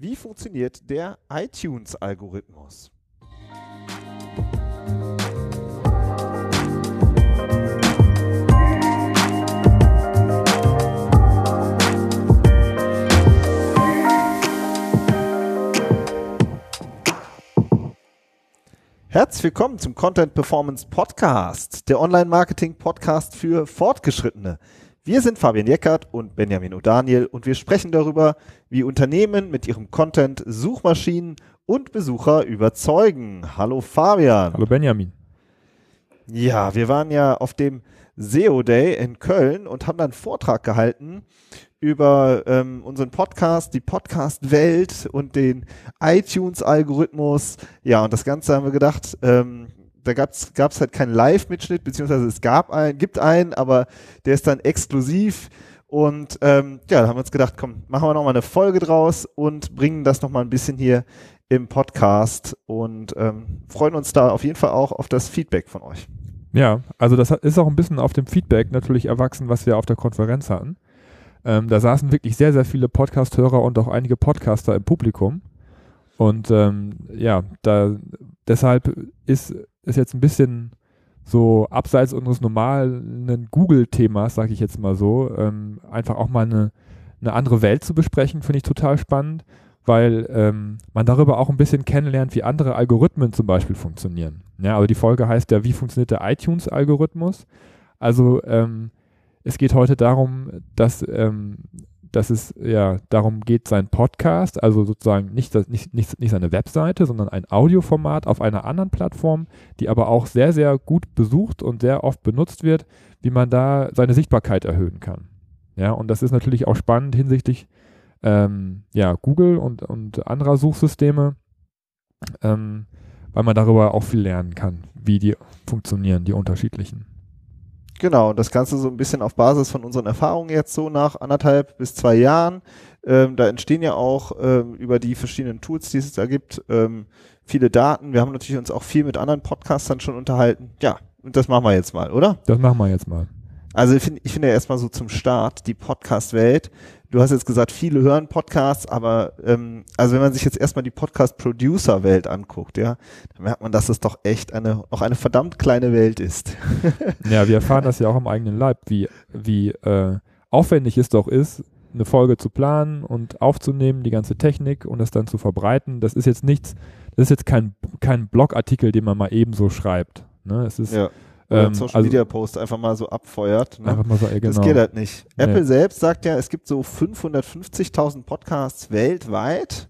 Wie funktioniert der iTunes-Algorithmus? Herzlich willkommen zum Content Performance Podcast, der Online-Marketing-Podcast für Fortgeschrittene. Wir sind Fabian Jeckert und Benjamin O'Daniel und wir sprechen darüber, wie Unternehmen mit ihrem Content Suchmaschinen und Besucher überzeugen. Hallo Fabian. Hallo Benjamin. Ja, wir waren ja auf dem SEO Day in Köln und haben dann einen Vortrag gehalten über ähm, unseren Podcast, die Podcast-Welt und den iTunes-Algorithmus. Ja, und das Ganze haben wir gedacht, ähm, da gab es halt keinen Live-Mitschnitt, beziehungsweise es gab einen, gibt einen, aber der ist dann exklusiv. Und ähm, ja, da haben wir uns gedacht, komm, machen wir nochmal eine Folge draus und bringen das nochmal ein bisschen hier im Podcast und ähm, freuen uns da auf jeden Fall auch auf das Feedback von euch. Ja, also das ist auch ein bisschen auf dem Feedback natürlich erwachsen, was wir auf der Konferenz hatten. Ähm, da saßen wirklich sehr, sehr viele Podcast-Hörer und auch einige Podcaster im Publikum. Und ähm, ja, da deshalb ist ist jetzt ein bisschen so abseits unseres normalen Google-Themas, sage ich jetzt mal so, ähm, einfach auch mal eine, eine andere Welt zu besprechen, finde ich total spannend, weil ähm, man darüber auch ein bisschen kennenlernt, wie andere Algorithmen zum Beispiel funktionieren. Ja, also die Folge heißt ja, wie funktioniert der iTunes-Algorithmus? Also ähm, es geht heute darum, dass ähm, dass es ja darum geht, sein Podcast, also sozusagen nicht, nicht, nicht, nicht seine Webseite, sondern ein Audioformat auf einer anderen Plattform, die aber auch sehr, sehr gut besucht und sehr oft benutzt wird, wie man da seine Sichtbarkeit erhöhen kann. Ja, und das ist natürlich auch spannend hinsichtlich ähm, ja, Google und, und anderer Suchsysteme, ähm, weil man darüber auch viel lernen kann, wie die funktionieren, die unterschiedlichen. Genau, das Ganze so ein bisschen auf Basis von unseren Erfahrungen jetzt so nach anderthalb bis zwei Jahren. Ähm, da entstehen ja auch ähm, über die verschiedenen Tools, die es da gibt, ähm, viele Daten. Wir haben natürlich uns auch viel mit anderen Podcastern schon unterhalten. Ja, und das machen wir jetzt mal, oder? Das machen wir jetzt mal. Also ich finde ich finde ja erstmal so zum Start die Podcast-Welt du hast jetzt gesagt, viele hören Podcasts, aber ähm, also wenn man sich jetzt erstmal die Podcast-Producer-Welt anguckt, ja, dann merkt man, dass es doch echt eine noch eine verdammt kleine Welt ist. ja, wir erfahren das ja auch am eigenen Leib, wie, wie äh, aufwendig es doch ist, eine Folge zu planen und aufzunehmen, die ganze Technik und es dann zu verbreiten. Das ist jetzt nichts, das ist jetzt kein, kein Blogartikel, den man mal eben so schreibt. Ne? Es ist ja ähm, Social also, Media Post einfach mal so abfeuert. Ne? Einfach mal so, genau. Das geht halt nicht. Nee. Apple selbst sagt ja, es gibt so 550.000 Podcasts weltweit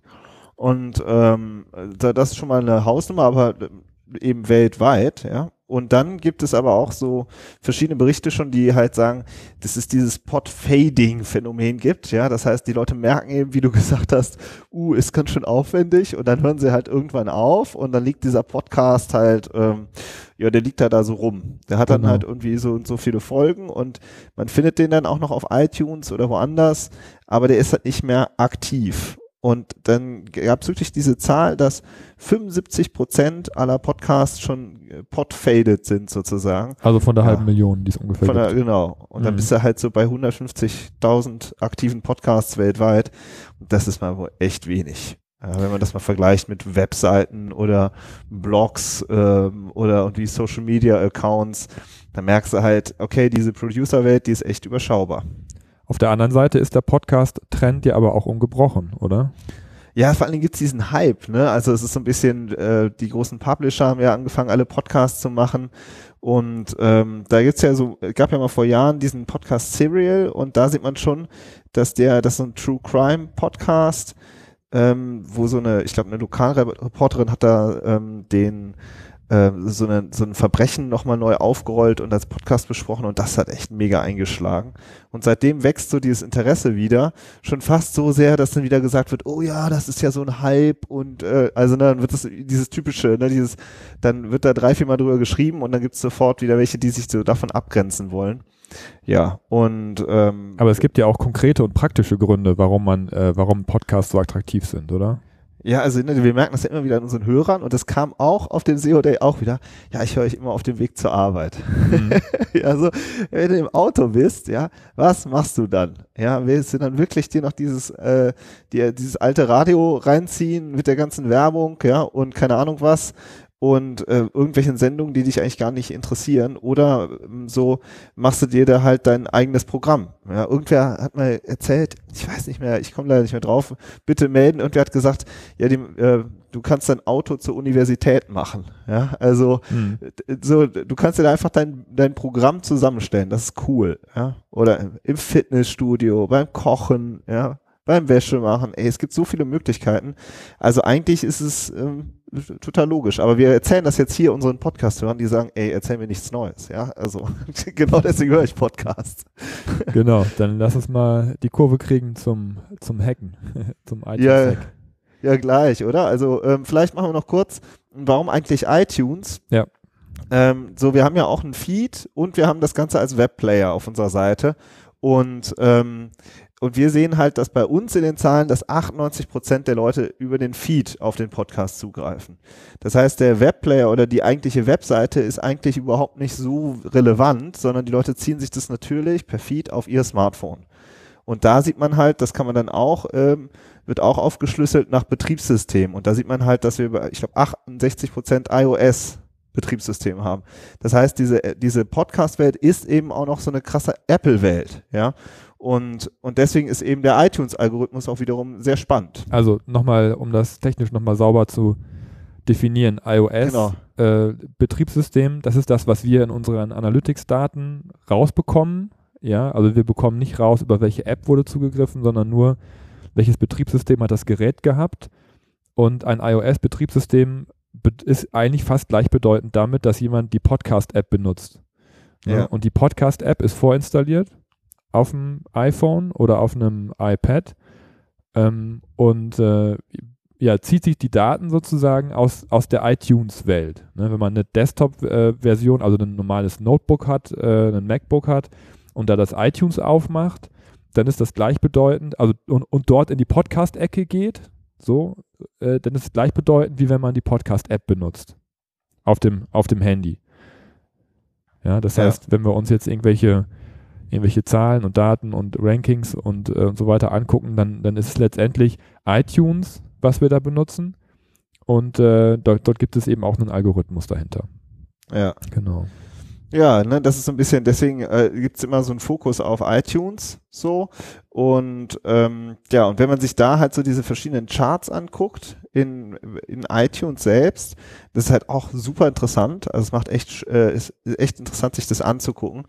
und ähm, das ist schon mal eine Hausnummer, aber eben weltweit, ja. Und dann gibt es aber auch so verschiedene Berichte schon, die halt sagen, dass es dieses Pod-Fading-Phänomen gibt. Ja, das heißt, die Leute merken eben, wie du gesagt hast, uh, ist ganz schön aufwendig und dann hören sie halt irgendwann auf und dann liegt dieser Podcast halt, ähm, ja, der liegt da da so rum. Der hat dann genau. halt irgendwie so und so viele Folgen und man findet den dann auch noch auf iTunes oder woanders, aber der ist halt nicht mehr aktiv. Und dann gab es wirklich diese Zahl, dass 75 Prozent aller Podcasts schon äh, podfaded sind sozusagen. Also von der ja. halben Million, die es ungefähr von der, Genau. Und mhm. dann bist du halt so bei 150.000 aktiven Podcasts weltweit. Und das ist mal wohl echt wenig. Ja, wenn man das mal vergleicht mit Webseiten oder Blogs ähm, oder irgendwie Social Media Accounts, dann merkst du halt, okay, diese Producer-Welt, die ist echt überschaubar. Auf der anderen Seite ist der Podcast-Trend ja aber auch ungebrochen, oder? Ja, vor allen Dingen gibt's diesen Hype, ne? Also es ist so ein bisschen, äh, die großen Publisher haben ja angefangen, alle Podcasts zu machen. Und ähm, da gibt's ja so, gab ja mal vor Jahren diesen Podcast Serial und da sieht man schon, dass der, das ist so ein True Crime Podcast, ähm, wo so eine, ich glaube, eine Lokalreporterin hat da ähm, den äh, so, eine, so ein Verbrechen nochmal neu aufgerollt und als Podcast besprochen und das hat echt mega eingeschlagen. Und seitdem wächst so dieses Interesse wieder, schon fast so sehr, dass dann wieder gesagt wird, oh ja, das ist ja so ein Hype und äh, also ne, dann wird das dieses typische, ne, dieses, dann wird da drei, vier Mal drüber geschrieben und dann gibt es sofort wieder welche, die sich so davon abgrenzen wollen. Ja, und ähm, aber es gibt ja auch konkrete und praktische Gründe, warum man, äh, warum Podcasts so attraktiv sind, oder? Ja, also ne, wir merken das ja immer wieder an unseren Hörern und das kam auch auf dem SEO Day auch wieder. Ja, ich höre euch immer auf dem Weg zur Arbeit. Mhm. also, wenn du im Auto bist, ja, was machst du dann? Ja, willst du dann wirklich dir noch dieses, äh, dir, dieses alte Radio reinziehen mit der ganzen Werbung, ja, und keine Ahnung was? Und äh, irgendwelchen Sendungen, die dich eigentlich gar nicht interessieren oder ähm, so machst du dir da halt dein eigenes Programm. Ja, irgendwer hat mal erzählt, ich weiß nicht mehr, ich komme leider nicht mehr drauf, bitte melden. Irgendwer hat gesagt, ja, die, äh, du kannst dein Auto zur Universität machen. Ja, also hm. so, du kannst dir da einfach dein, dein Programm zusammenstellen, das ist cool. Ja, oder im Fitnessstudio, beim Kochen, ja, beim Wäsche machen. Ey, es gibt so viele Möglichkeiten. Also eigentlich ist es ähm, total logisch. Aber wir erzählen das jetzt hier unseren Podcast-Hörern, die sagen, ey, erzähl mir nichts Neues. Ja, also genau deswegen höre ich Podcast. Genau, dann lass uns mal die Kurve kriegen zum, zum Hacken, zum iTunes-Hack. Ja, ja, gleich, oder? Also ähm, vielleicht machen wir noch kurz, warum eigentlich iTunes? Ja. Ähm, so, wir haben ja auch einen Feed und wir haben das Ganze als Webplayer auf unserer Seite. Und ähm, und wir sehen halt, dass bei uns in den Zahlen, dass 98 Prozent der Leute über den Feed auf den Podcast zugreifen. Das heißt, der Webplayer oder die eigentliche Webseite ist eigentlich überhaupt nicht so relevant, sondern die Leute ziehen sich das natürlich per Feed auf ihr Smartphone. Und da sieht man halt, das kann man dann auch, ähm, wird auch aufgeschlüsselt nach Betriebssystem. Und da sieht man halt, dass wir, über, ich glaube, 68 Prozent iOS Betriebssystem haben. Das heißt, diese, diese Podcast-Welt ist eben auch noch so eine krasse Apple-Welt, ja. Und, und deswegen ist eben der iTunes-Algorithmus auch wiederum sehr spannend. Also nochmal, um das technisch nochmal sauber zu definieren, iOS, genau. äh, Betriebssystem, das ist das, was wir in unseren Analytics-Daten rausbekommen. Ja, also wir bekommen nicht raus, über welche App wurde zugegriffen, sondern nur, welches Betriebssystem hat das Gerät gehabt. Und ein iOS-Betriebssystem ist eigentlich fast gleichbedeutend damit, dass jemand die Podcast-App benutzt. Ja. Und die Podcast-App ist vorinstalliert auf dem iPhone oder auf einem iPad ähm, und äh, ja, zieht sich die Daten sozusagen aus, aus der iTunes-Welt. Ne, wenn man eine Desktop-Version, also ein normales Notebook hat, äh, ein MacBook hat und da das iTunes aufmacht, dann ist das gleichbedeutend, also und, und dort in die Podcast-Ecke geht, so, äh, dann ist es gleichbedeutend, wie wenn man die Podcast-App benutzt. Auf dem, auf dem Handy. Ja, das ja. heißt, wenn wir uns jetzt irgendwelche irgendwelche Zahlen und Daten und Rankings und, äh, und so weiter angucken, dann, dann ist es letztendlich iTunes, was wir da benutzen. Und äh, dort, dort gibt es eben auch einen Algorithmus dahinter. Ja. Genau. Ja, ne, das ist so ein bisschen, deswegen äh, gibt es immer so einen Fokus auf iTunes so. Und ähm, ja, und wenn man sich da halt so diese verschiedenen Charts anguckt in, in iTunes selbst, das ist halt auch super interessant. Also es macht echt, äh, ist echt interessant, sich das anzugucken.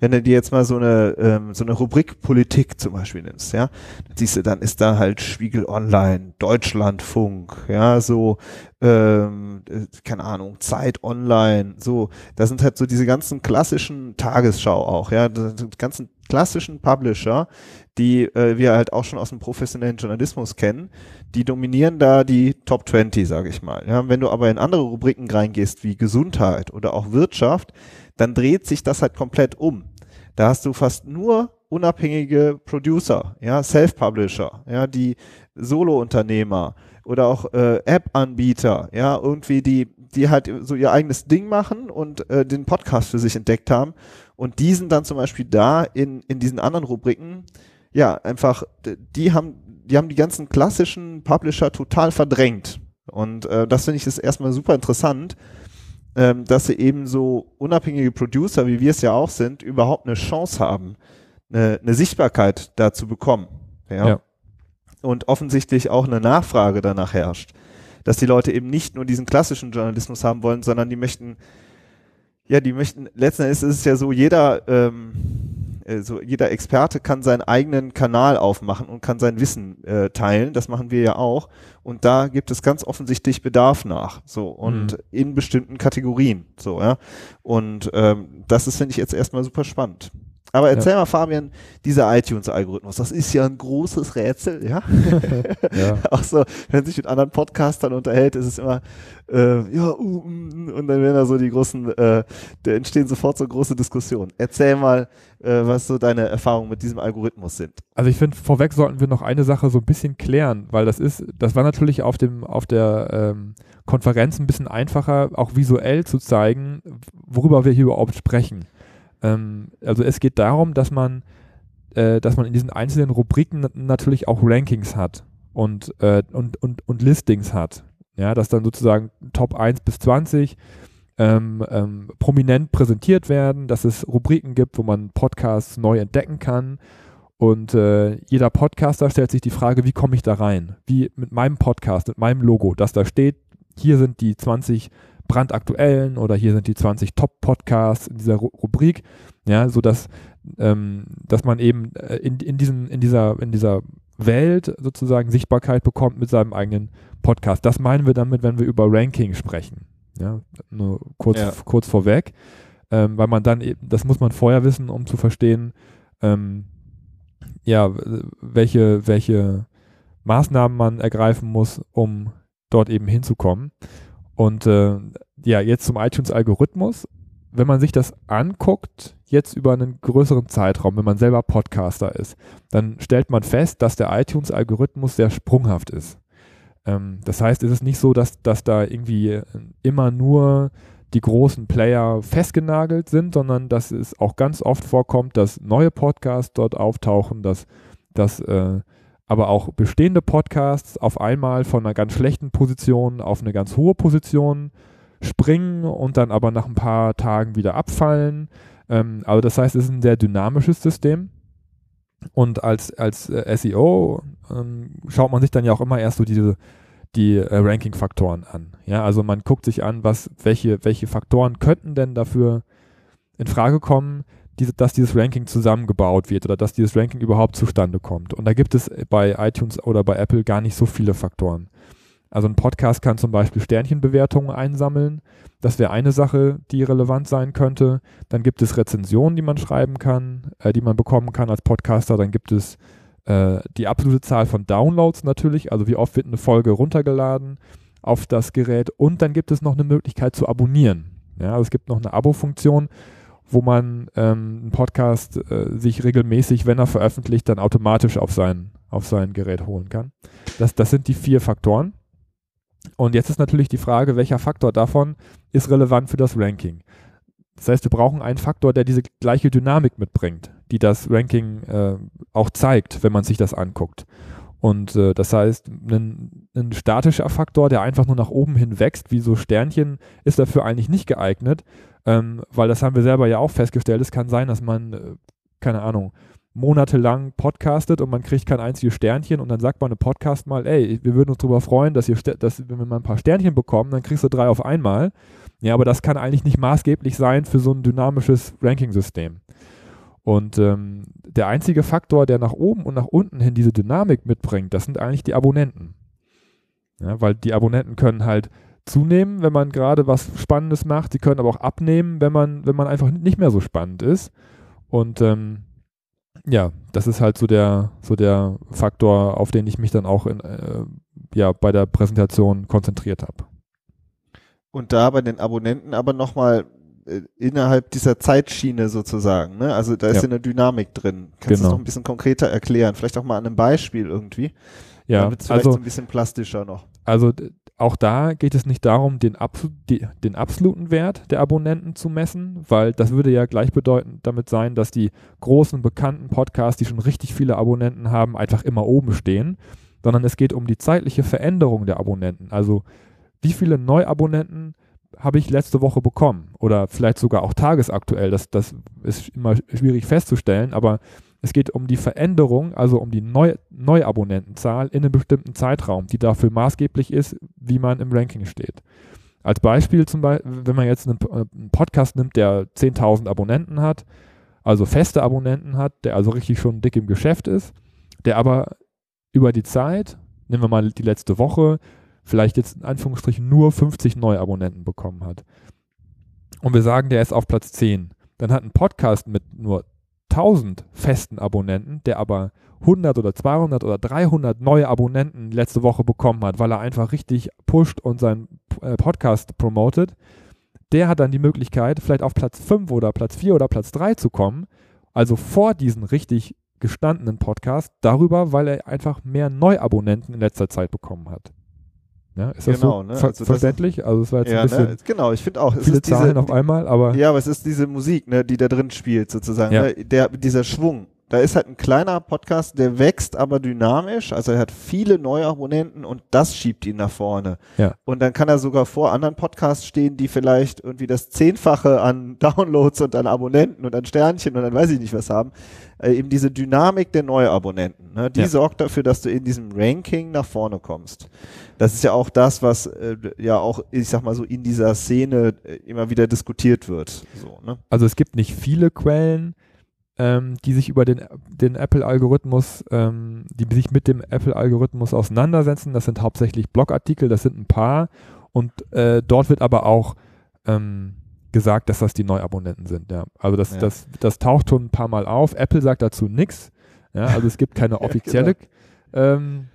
Wenn du dir jetzt mal so eine, ähm, so eine Rubrik Politik zum Beispiel nimmst, ja, dann siehst du, dann ist da halt Spiegel Online, Deutschlandfunk, ja, so, ähm, äh, keine Ahnung, Zeit Online, so, da sind halt so diese ganzen klassischen Tagesschau auch, ja, die ganzen klassischen Publisher, die äh, wir halt auch schon aus dem professionellen Journalismus kennen, die dominieren da die Top 20, sage ich mal. Ja, wenn du aber in andere Rubriken reingehst, wie Gesundheit oder auch Wirtschaft, dann dreht sich das halt komplett um. Da hast du fast nur unabhängige Producer, ja, Self-Publisher, ja, die Solo-Unternehmer oder auch äh, App-Anbieter, ja, irgendwie die, die halt so ihr eigenes Ding machen und äh, den Podcast für sich entdeckt haben und diesen dann zum Beispiel da in, in diesen anderen Rubriken, ja, einfach, die haben, die haben die ganzen klassischen Publisher total verdrängt. Und äh, das finde ich ist erstmal super interessant, ähm, dass sie eben so unabhängige Producer, wie wir es ja auch sind, überhaupt eine Chance haben, eine, eine Sichtbarkeit da zu bekommen. Ja? ja. Und offensichtlich auch eine Nachfrage danach herrscht. Dass die Leute eben nicht nur diesen klassischen Journalismus haben wollen, sondern die möchten ja, die möchten, letzten Endes ist es ja so, jeder, ähm, äh, so jeder Experte kann seinen eigenen Kanal aufmachen und kann sein Wissen äh, teilen. Das machen wir ja auch. Und da gibt es ganz offensichtlich Bedarf nach. So und mhm. in bestimmten Kategorien. So, ja. Und ähm, das ist, finde ich, jetzt erstmal super spannend. Aber erzähl ja. mal, Fabian, dieser iTunes-Algorithmus, das ist ja ein großes Rätsel, ja? ja. Auch so, wenn man sich mit anderen Podcastern unterhält, ist es immer, äh, ja, uh, uh, und dann werden da so die großen, äh, da entstehen sofort so große Diskussionen. Erzähl mal, äh, was so deine Erfahrungen mit diesem Algorithmus sind. Also ich finde, vorweg sollten wir noch eine Sache so ein bisschen klären, weil das ist, das war natürlich auf dem, auf der ähm, Konferenz ein bisschen einfacher, auch visuell zu zeigen, worüber wir hier überhaupt sprechen. Ähm, also es geht darum, dass man, äh, dass man in diesen einzelnen Rubriken natürlich auch Rankings hat und, äh, und, und, und Listings hat. Ja, dass dann sozusagen Top 1 bis 20 ähm, ähm, prominent präsentiert werden, dass es Rubriken gibt, wo man Podcasts neu entdecken kann. Und äh, jeder Podcaster stellt sich die Frage, wie komme ich da rein? Wie mit meinem Podcast, mit meinem Logo, das da steht, hier sind die 20 brandaktuellen oder hier sind die 20 Top-Podcasts in dieser Ru Rubrik, ja, sodass ähm, dass man eben äh, in, in, diesen, in, dieser, in dieser Welt sozusagen Sichtbarkeit bekommt mit seinem eigenen Podcast. Das meinen wir damit, wenn wir über Ranking sprechen. Ja, nur kurz, ja. kurz vorweg, ähm, weil man dann eben, das muss man vorher wissen, um zu verstehen, ähm, ja, welche, welche Maßnahmen man ergreifen muss, um dort eben hinzukommen. Und äh, ja, jetzt zum iTunes-Algorithmus. Wenn man sich das anguckt, jetzt über einen größeren Zeitraum, wenn man selber Podcaster ist, dann stellt man fest, dass der iTunes-Algorithmus sehr sprunghaft ist. Ähm, das heißt, es ist nicht so, dass, dass da irgendwie immer nur die großen Player festgenagelt sind, sondern dass es auch ganz oft vorkommt, dass neue Podcasts dort auftauchen, dass, dass äh, aber auch bestehende Podcasts auf einmal von einer ganz schlechten Position auf eine ganz hohe Position springen und dann aber nach ein paar Tagen wieder abfallen. Ähm, also das heißt, es ist ein sehr dynamisches System. Und als, als äh, SEO ähm, schaut man sich dann ja auch immer erst so diese die äh, Ranking-Faktoren an. Ja, also man guckt sich an, was, welche, welche Faktoren könnten denn dafür in Frage kommen, diese, dass dieses Ranking zusammengebaut wird oder dass dieses Ranking überhaupt zustande kommt. Und da gibt es bei iTunes oder bei Apple gar nicht so viele Faktoren. Also ein Podcast kann zum Beispiel Sternchenbewertungen einsammeln. Das wäre eine Sache, die relevant sein könnte. Dann gibt es Rezensionen, die man schreiben kann, äh, die man bekommen kann als Podcaster. Dann gibt es äh, die absolute Zahl von Downloads natürlich, also wie oft wird eine Folge runtergeladen auf das Gerät. Und dann gibt es noch eine Möglichkeit zu abonnieren. Ja, also es gibt noch eine Abo-Funktion wo man ähm, einen Podcast äh, sich regelmäßig, wenn er veröffentlicht, dann automatisch auf sein, auf sein Gerät holen kann. Das, das sind die vier Faktoren. Und jetzt ist natürlich die Frage, welcher Faktor davon ist relevant für das Ranking. Das heißt, wir brauchen einen Faktor, der diese gleiche Dynamik mitbringt, die das Ranking äh, auch zeigt, wenn man sich das anguckt. Und äh, das heißt, ein, ein, statischer Faktor, der einfach nur nach oben hin wächst, wie so Sternchen, ist dafür eigentlich nicht geeignet, ähm, weil das haben wir selber ja auch festgestellt. Es kann sein, dass man, äh, keine Ahnung, monatelang podcastet und man kriegt kein einziges Sternchen und dann sagt man im Podcast mal, ey, wir würden uns darüber freuen, dass, ihr, dass wir mal ein paar Sternchen bekommen, dann kriegst du drei auf einmal. Ja, aber das kann eigentlich nicht maßgeblich sein für so ein dynamisches Ranking-System. Und ähm, der einzige Faktor, der nach oben und nach unten hin diese Dynamik mitbringt, das sind eigentlich die Abonnenten. Ja, weil die Abonnenten können halt zunehmen, wenn man gerade was Spannendes macht. Sie können aber auch abnehmen, wenn man, wenn man einfach nicht mehr so spannend ist. Und ähm, ja, das ist halt so der, so der Faktor, auf den ich mich dann auch in, äh, ja, bei der Präsentation konzentriert habe. Und da bei den Abonnenten aber nochmal äh, innerhalb dieser Zeitschiene sozusagen, ne? Also da ist ja, eine Dynamik drin. Kannst genau. du das noch ein bisschen konkreter erklären? Vielleicht auch mal an einem Beispiel irgendwie. Ja, Damit es vielleicht also, so ein bisschen plastischer noch. Also auch da geht es nicht darum, den, Abs die, den absoluten Wert der Abonnenten zu messen, weil das würde ja gleichbedeutend damit sein, dass die großen bekannten Podcasts, die schon richtig viele Abonnenten haben, einfach immer oben stehen, sondern es geht um die zeitliche Veränderung der Abonnenten. Also wie viele Neuabonnenten habe ich letzte Woche bekommen oder vielleicht sogar auch tagesaktuell. Das, das ist immer schwierig festzustellen, aber es geht um die Veränderung, also um die Neu Neuabonnentenzahl in einem bestimmten Zeitraum, die dafür maßgeblich ist, wie man im Ranking steht. Als Beispiel zum Beispiel, wenn man jetzt einen, einen Podcast nimmt, der 10.000 Abonnenten hat, also feste Abonnenten hat, der also richtig schon dick im Geschäft ist, der aber über die Zeit, nehmen wir mal die letzte Woche, vielleicht jetzt in Anführungsstrichen nur 50 Neuabonnenten bekommen hat. Und wir sagen, der ist auf Platz 10. Dann hat ein Podcast mit nur 1000 festen Abonnenten, der aber 100 oder 200 oder 300 neue Abonnenten letzte Woche bekommen hat, weil er einfach richtig pusht und seinen äh, Podcast promotet, der hat dann die Möglichkeit, vielleicht auf Platz 5 oder Platz 4 oder Platz 3 zu kommen, also vor diesen richtig gestandenen Podcast, darüber, weil er einfach mehr Neuabonnenten in letzter Zeit bekommen hat. Ja, ist das Genau, so ne? ver Also das- verständlich? Also es war jetzt Ja, ein bisschen ne? genau, ich finde auch. Es viele ist diese, Zahlen auf einmal, aber Ja, aber es ist diese Musik, ne, die da drin spielt, sozusagen. Ja. Ne? Der, dieser Schwung. Da ist halt ein kleiner Podcast, der wächst aber dynamisch. Also er hat viele neue Abonnenten und das schiebt ihn nach vorne. Ja. Und dann kann er sogar vor anderen Podcasts stehen, die vielleicht irgendwie das Zehnfache an Downloads und an Abonnenten und an Sternchen und dann weiß ich nicht was haben. Äh, eben diese Dynamik der Neuabonnenten. Ne? Die Ja. sorgt dafür, dass du in diesem Ranking nach vorne kommst. Das ist ja auch das, was äh, ja auch, ich sag mal so, in dieser Szene äh, immer wieder diskutiert wird. So, ne? also es gibt nicht viele Quellen, ähm, die sich über den, den Apple-Algorithmus, ähm, die sich mit dem Apple-Algorithmus auseinandersetzen. Das sind hauptsächlich Blogartikel, das sind ein paar. Und äh, dort wird aber auch ähm, gesagt, dass das die Neuabonnenten sind. Ja. Also das, Ja. das, das taucht schon ein paar Mal auf. Apple sagt dazu nichts. Ja, also es gibt keine Ja, offizielle ähm,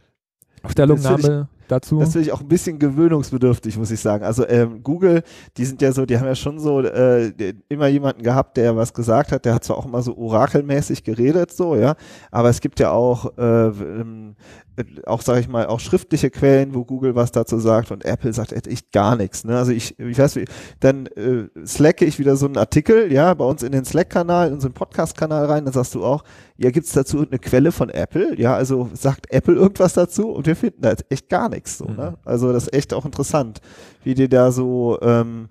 Stellungnahme dazu. Das finde ich auch ein bisschen gewöhnungsbedürftig, muss ich sagen. Also ähm, Google, die sind ja so, die haben ja schon so äh, immer jemanden gehabt, der was gesagt hat. Der hat zwar auch immer so orakelmäßig geredet, so ja, aber es gibt ja auch äh, ähm, äh, auch sage ich mal auch schriftliche Quellen, wo Google was dazu sagt und Apple sagt echt gar nichts. Ne? Also ich, ich weiß, wie, dann äh, slacke ich wieder so einen Artikel, ja, bei uns in den Slack-Kanal, in unseren Podcast-Kanal rein, dann sagst du auch, ja, gibt's dazu eine Quelle von Apple? Ja, also sagt Apple irgendwas dazu und wir finden da echt gar nichts so, Mhm. ne? Also das ist echt auch interessant, wie die da so ähm,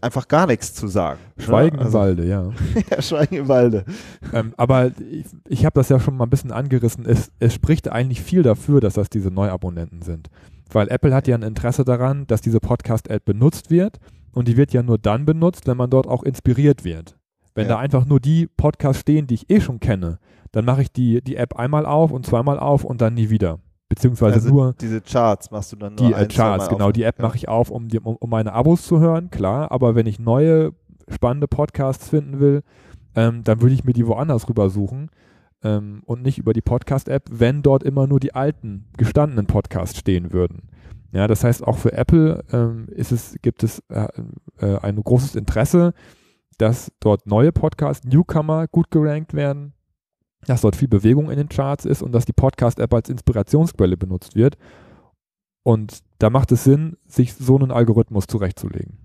einfach gar nichts zu sagen. Schweigen ne? im also, Walde, ja. ja, Schweigen im Walde. ähm, aber ich, ich habe das ja schon mal ein bisschen angerissen. Es, es spricht eigentlich viel dafür, dass das diese Neuabonnenten sind. Weil Apple hat ja ein Interesse daran, dass diese Podcast-App benutzt wird. Und die wird ja nur dann benutzt, wenn man dort auch inspiriert wird. Wenn Ja. da einfach nur die Podcasts stehen, die ich eh schon kenne, dann mache ich die, die App einmal auf und zweimal auf und dann nie wieder. Beziehungsweise Also nur diese Charts machst du dann nur die äh, ein, Charts, genau. Die App Ja. mache ich auf, um, um, um meine Abos zu hören, klar. Aber wenn ich neue, spannende Podcasts finden will, ähm, dann würde ich mir die woanders rüber suchen ähm, und nicht über die Podcast-App, wenn dort immer nur die alten, gestandenen Podcasts stehen würden. Ja, das heißt, auch für Apple ähm, ist es, gibt es äh, äh, ein großes Interesse, dass dort neue Podcasts, Newcomer gut gerankt werden, dass dort viel Bewegung in den Charts ist und dass die Podcast-App als Inspirationsquelle benutzt wird. Und da macht es Sinn, sich so einen Algorithmus zurechtzulegen.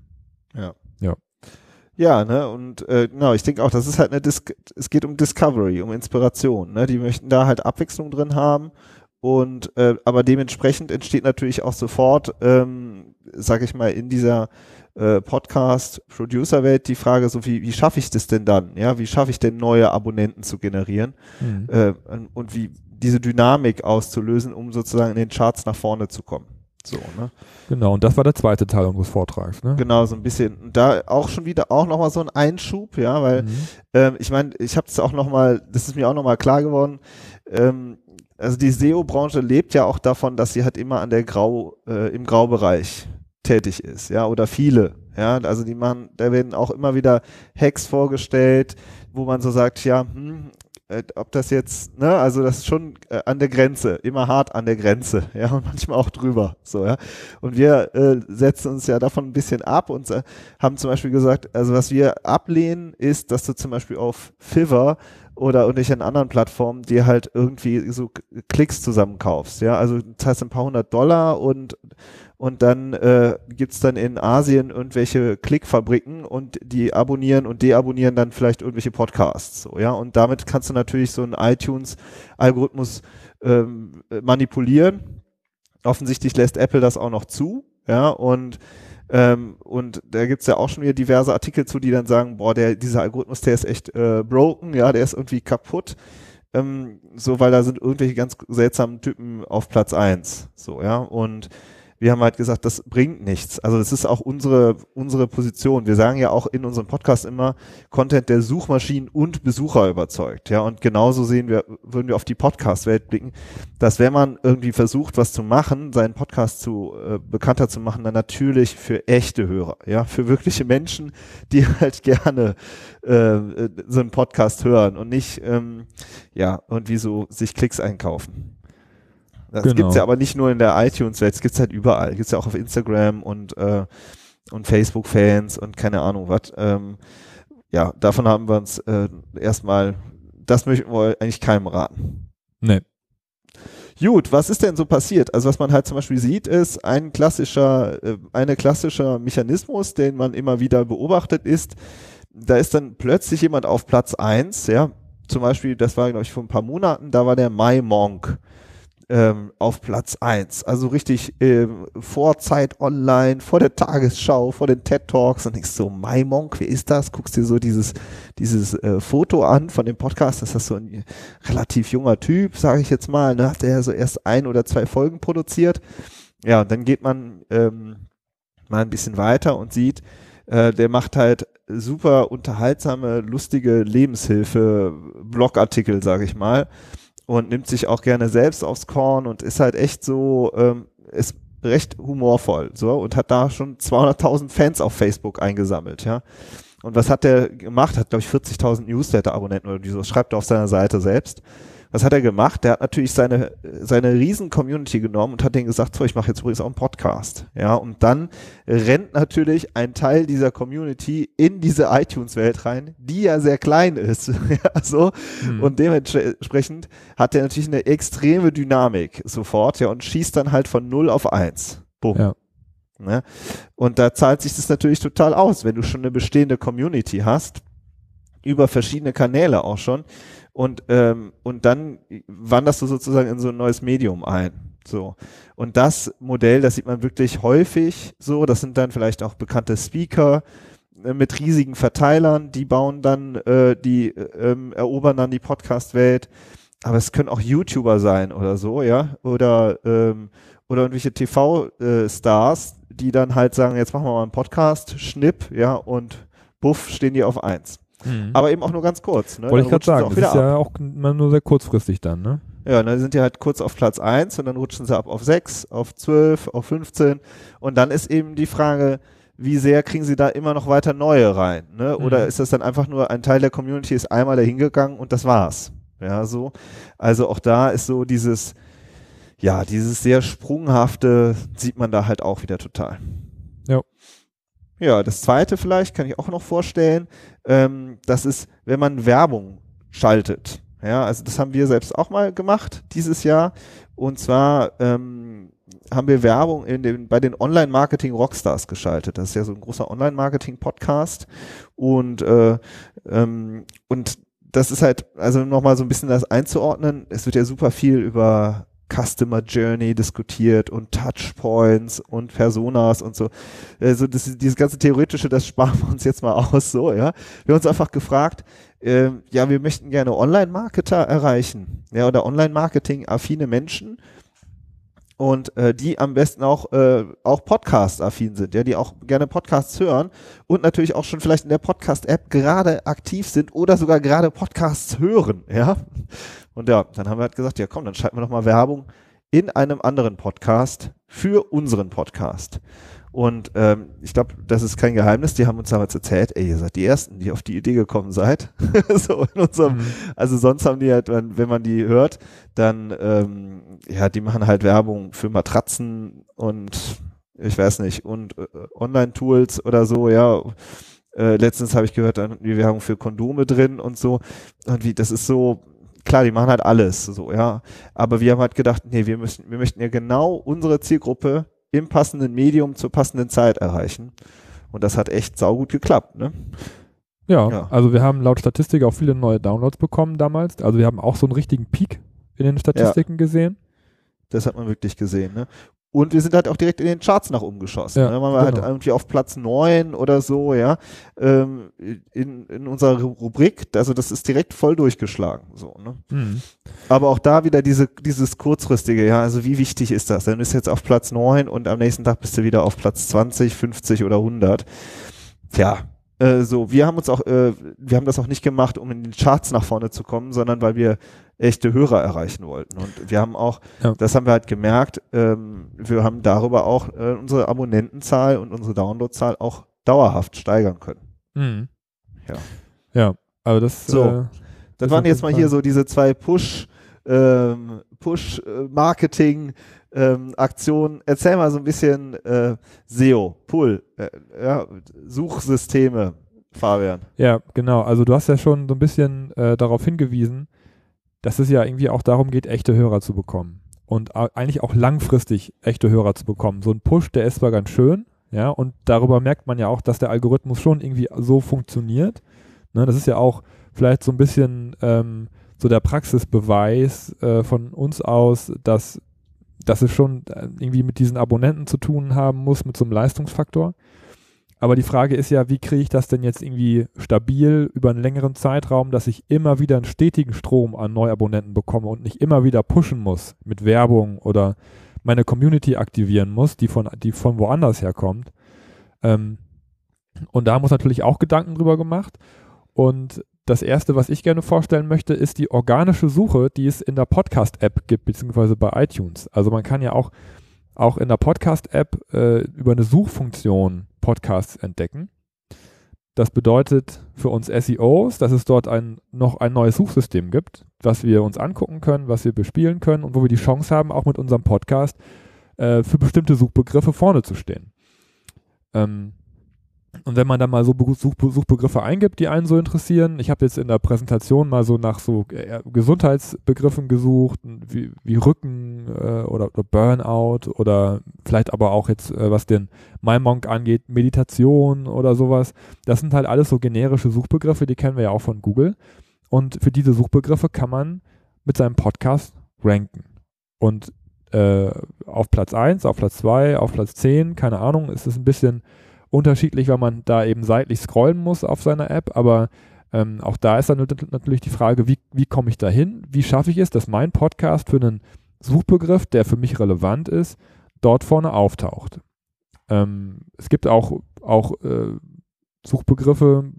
Ja, ne, und äh, genau, ich denke auch, das ist halt eine Dis es geht um Discovery, um Inspiration, ne? Die möchten da halt Abwechslung drin haben und äh, aber dementsprechend entsteht natürlich auch sofort, ähm, sag ich mal, in dieser äh, Podcast-Producer-Welt die Frage, so wie, wie schaffe ich das denn dann? Ja, wie schaffe ich denn neue Abonnenten zu generieren äh, und wie diese Dynamik auszulösen, um sozusagen in den Charts nach vorne zu kommen. So, ne? Genau, und das war der zweite Teil unseres Vortrags. Ne? Genau, so ein bisschen. Und da auch schon wieder auch nochmal so ein Einschub, ja, weil Mhm. ähm, ich meine, ich habe es auch nochmal, das ist mir auch nochmal klar geworden, ähm, also die SEO-Branche lebt ja auch davon, dass sie halt immer an der Grau, äh, im Graubereich tätig ist, ja, oder viele, ja, also die machen, da werden auch immer wieder Hacks vorgestellt, wo man so sagt, ja, hm, äh, ob das jetzt, ne, also das ist schon äh, an der Grenze, immer hart an der Grenze, ja, und manchmal auch drüber, so, ja. Und wir äh, setzen uns ja davon ein bisschen ab und äh, haben zum Beispiel gesagt, also was wir ablehnen, ist, dass du zum Beispiel auf Fiverr oder irgendwelchen anderen Plattformen dir halt irgendwie so Klicks zusammenkaufst, ja, also das heißt ein paar hundert Dollar und und dann äh, gibt's dann in Asien irgendwelche Klickfabriken und die abonnieren und deabonnieren dann vielleicht irgendwelche Podcasts, so, ja, und damit kannst du natürlich so einen iTunes-Algorithmus ähm, äh, manipulieren. Offensichtlich lässt Apple das auch noch zu, ja, und ähm, und da gibt's ja auch schon wieder diverse Artikel zu, die dann sagen, boah, der, dieser Algorithmus, der ist echt äh, broken, ja, der ist irgendwie kaputt. Ähm, so, weil da sind irgendwelche ganz seltsamen Typen auf Platz eins So, ja. Und wir haben halt gesagt, das bringt nichts. Also das ist auch unsere, unsere Position. Wir sagen ja auch in unserem Podcast immer, Content der Suchmaschinen und Besucher überzeugt. Ja, und genauso sehen wir, würden wir auf die Podcast-Welt blicken, dass wenn man irgendwie versucht, was zu machen, seinen Podcast zu äh, bekannter zu machen, dann natürlich für echte Hörer, ja, für wirkliche Menschen, die halt gerne äh, so einen Podcast hören und nicht, ähm, ja, irgendwie so sich Klicks einkaufen. Das genau. gibt's ja aber nicht nur in der iTunes-Welt, es gibt's halt überall. Gibt's ja auch auf Instagram und, äh, und Facebook-Fans und keine Ahnung was. Ähm, ja, davon haben wir uns äh, erstmal, das möchten wir eigentlich keinem raten. Nee. Gut, was ist denn so passiert? Also was man halt zum Beispiel sieht, ist ein klassischer, äh, eine klassischer Mechanismus, den man immer wieder beobachtet, ist, da ist dann plötzlich jemand auf Platz eins, ja, zum Beispiel, das war glaube ich vor ein paar Monaten, da war der Mai Monk ähm, auf Platz eins. Also richtig ähm, Vorzeit online, vor der Tagesschau, vor den TED Talks und ich so, Monk, wer ist das? Guckst dir so dieses, dieses äh, Foto an von dem Podcast. Das ist so ein relativ junger Typ, sage ich jetzt mal. Ne? Hat der so erst ein oder zwei Folgen produziert. Ja, und dann geht man ähm, mal ein bisschen weiter und sieht, äh, der macht halt super unterhaltsame, lustige Lebenshilfe, Blogartikel, sage ich mal und nimmt sich auch gerne selbst aufs Korn und ist halt echt so, ähm, ist recht humorvoll, so, und hat da schon 200.000 Fans auf Facebook eingesammelt, ja. Und was hat der gemacht? Hat, glaube ich, 40.000 Newsletter-Abonnenten oder so, schreibt er auf seiner Seite selbst. Was hat er gemacht? Der hat natürlich seine, seine riesen Community genommen und hat denen gesagt, so, ich mache jetzt übrigens auch einen Podcast. Ja, und dann rennt natürlich ein Teil dieser Community in diese iTunes-Welt rein, die ja sehr klein ist. ja, so. Mhm. Und dementsprechend hat er natürlich eine extreme Dynamik sofort, ja, und schießt dann halt von 0 auf 1. Boom. Ja. Ne? Und da zahlt sich das natürlich total aus, wenn du schon eine bestehende Community hast, über verschiedene Kanäle auch schon, und, ähm, und dann wanderst du sozusagen in so ein neues Medium ein. So. Und das Modell, das sieht man wirklich häufig so. Das sind dann vielleicht auch bekannte Speaker äh, mit riesigen Verteilern, die bauen dann, äh, die äh, ähm, erobern dann die Podcast-Welt. Aber es können auch YouTuber sein oder so, ja. Oder, ähm, oder irgendwelche TV-Stars, äh, die dann halt sagen, jetzt machen wir mal einen Podcast, Schnipp, ja, und buff, stehen die auf eins. Mhm. Aber eben auch nur ganz kurz. Ne? Wollte ich gerade sagen, das ist ja auch nur sehr kurzfristig dann, ne? Ja, dann sind die halt kurz auf Platz 1 und dann rutschen sie ab auf 6, auf 12, auf 15 und dann ist eben die Frage, wie sehr kriegen sie da immer noch weiter neue rein, ne? Oder mhm. ist das dann einfach nur ein Teil der Community ist einmal dahin gegangen und das war's. Ja, so. Also auch da ist so dieses, ja, dieses sehr sprunghafte sieht man da halt auch wieder total. Ja. Ja, das zweite vielleicht kann ich auch noch vorstellen, ähm, das ist, wenn man Werbung schaltet. Ja, also das haben wir selbst auch mal gemacht dieses Jahr. Und zwar ähm, haben wir Werbung in den, bei den Online-Marketing-Rockstars geschaltet. Das ist ja so ein großer Online-Marketing-Podcast. Und, äh, ähm, und das ist halt, also nochmal so ein bisschen das einzuordnen. Es wird ja super viel über Customer Journey diskutiert und Touchpoints und Personas und so. Also das, dieses ganze Theoretische, das sparen wir uns jetzt mal aus, so, ja. Wir haben uns einfach gefragt, äh, ja, wir möchten gerne Online-Marketer erreichen, ja, oder Online-Marketing-affine Menschen und äh, die am besten auch äh, auch Podcast-affin sind, ja, die auch gerne Podcasts hören und natürlich auch schon vielleicht in der Podcast-App gerade aktiv sind oder sogar gerade Podcasts hören, ja. Und ja, dann haben wir halt gesagt, ja komm, dann schalten wir noch mal Werbung in einem anderen Podcast für unseren Podcast. Und ähm, ich glaube, das ist kein Geheimnis. Die haben uns damals erzählt, ey, ihr seid die Ersten, die auf die Idee gekommen seid. so in unserem, mhm. also sonst haben die halt, wenn, wenn man die hört, dann, ähm, ja, die machen halt Werbung für Matratzen und ich weiß nicht, und äh, Online-Tools oder so, ja. Äh, letztens habe ich gehört, dann die Werbung für Kondome drin und so. Und wie, das ist so, klar, die machen halt alles so, ja. Aber wir haben halt gedacht, nee, wir müssen, wir möchten ja genau unsere Zielgruppe im passenden Medium zur passenden Zeit erreichen. Und das hat echt saugut geklappt, ne? Ja, ja, also wir haben laut Statistik auch viele neue Downloads bekommen damals. Also wir haben auch so einen richtigen Peak in den Statistiken ja. gesehen. Das hat man wirklich gesehen, ne? Und wir sind halt auch direkt in den Charts nach oben geschossen. Ja, ne? Man war halt genau. irgendwie auf Platz neun oder so, ja, ähm, in, in unserer Rubrik. Also das ist direkt voll durchgeschlagen. So, ne? Mhm. Aber auch da wieder diese, dieses kurzfristige, ja, also wie wichtig ist das? Dann bist du jetzt auf Platz neun und am nächsten Tag bist du wieder auf Platz 20, 50 oder 100. Tja, äh, so, wir haben uns auch, äh, wir haben das auch nicht gemacht, um in den Charts nach vorne zu kommen, sondern weil wir echte Hörer erreichen wollten. Und wir haben auch, Ja. das haben wir halt gemerkt, ähm, wir haben darüber auch äh, unsere Abonnentenzahl und unsere Downloadzahl auch dauerhaft steigern können. Mhm. Ja. Ja, aber das. So. Äh, Das Das waren jetzt mal hier so diese zwei Push, ähm, Push äh, ähm, Aktionen. Erzähl mal so ein bisschen äh, SEO, Pull, äh, ja, Suchsysteme, Fabian. Ja, genau. Also du hast ja schon so ein bisschen äh, darauf hingewiesen, dass es ja irgendwie auch darum geht, echte Hörer zu bekommen. Und eigentlich auch langfristig echte Hörer zu bekommen. So ein Push, der ist zwar ganz schön, ja, und darüber merkt man ja auch, dass der Algorithmus schon irgendwie so funktioniert. Ne, das ist ja auch vielleicht so ein bisschen ähm, so der Praxisbeweis äh, von uns aus, dass, dass es schon äh, irgendwie mit diesen Abonnenten zu tun haben muss, mit so einem Leistungsfaktor. Aber die Frage ist ja, wie kriege ich das denn jetzt irgendwie stabil über einen längeren Zeitraum, dass ich immer wieder einen stetigen Strom an Neuabonnenten bekomme und nicht immer wieder pushen muss mit Werbung oder meine Community aktivieren muss, die von, die von woanders herkommt. Ähm, und da haben wir uns natürlich auch Gedanken drüber gemacht. Und das erste, was ich gerne vorstellen möchte, ist die organische Suche, die es in der Podcast-App gibt, beziehungsweise bei iTunes. Also man kann ja auch, auch in der Podcast-App äh, über eine Suchfunktion Podcasts entdecken. Das bedeutet für uns SEOs, dass es dort ein, noch ein neues Suchsystem gibt, was wir uns angucken können, was wir bespielen können und wo wir die Chance haben, auch mit unserem Podcast äh, für bestimmte Suchbegriffe vorne zu stehen. Ähm, und wenn man dann mal so Be- Such Suchbegriffe eingibt, die einen so interessieren, ich habe jetzt in der Präsentation mal so nach so äh, Gesundheitsbegriffen gesucht, wie, wie Rücken äh, oder, oder Burnout oder vielleicht aber auch jetzt, äh, was den MyMonk angeht, Meditation oder sowas. Das sind halt alles so generische Suchbegriffe, die kennen wir ja auch von Google. Und für diese Suchbegriffe kann man mit seinem Podcast ranken. Und äh, auf Platz 1, auf Platz 2, auf Platz 10, keine Ahnung, ist es ein bisschen unterschiedlich, weil man da eben seitlich scrollen muss auf seiner App, aber ähm, auch da ist dann nat- natürlich die Frage, wie, wie komme ich da hin? Wie schaffe ich es, dass mein Podcast für einen Suchbegriff, der für mich relevant ist, dort vorne auftaucht? Ähm, es gibt auch, auch äh, Suchbegriffe,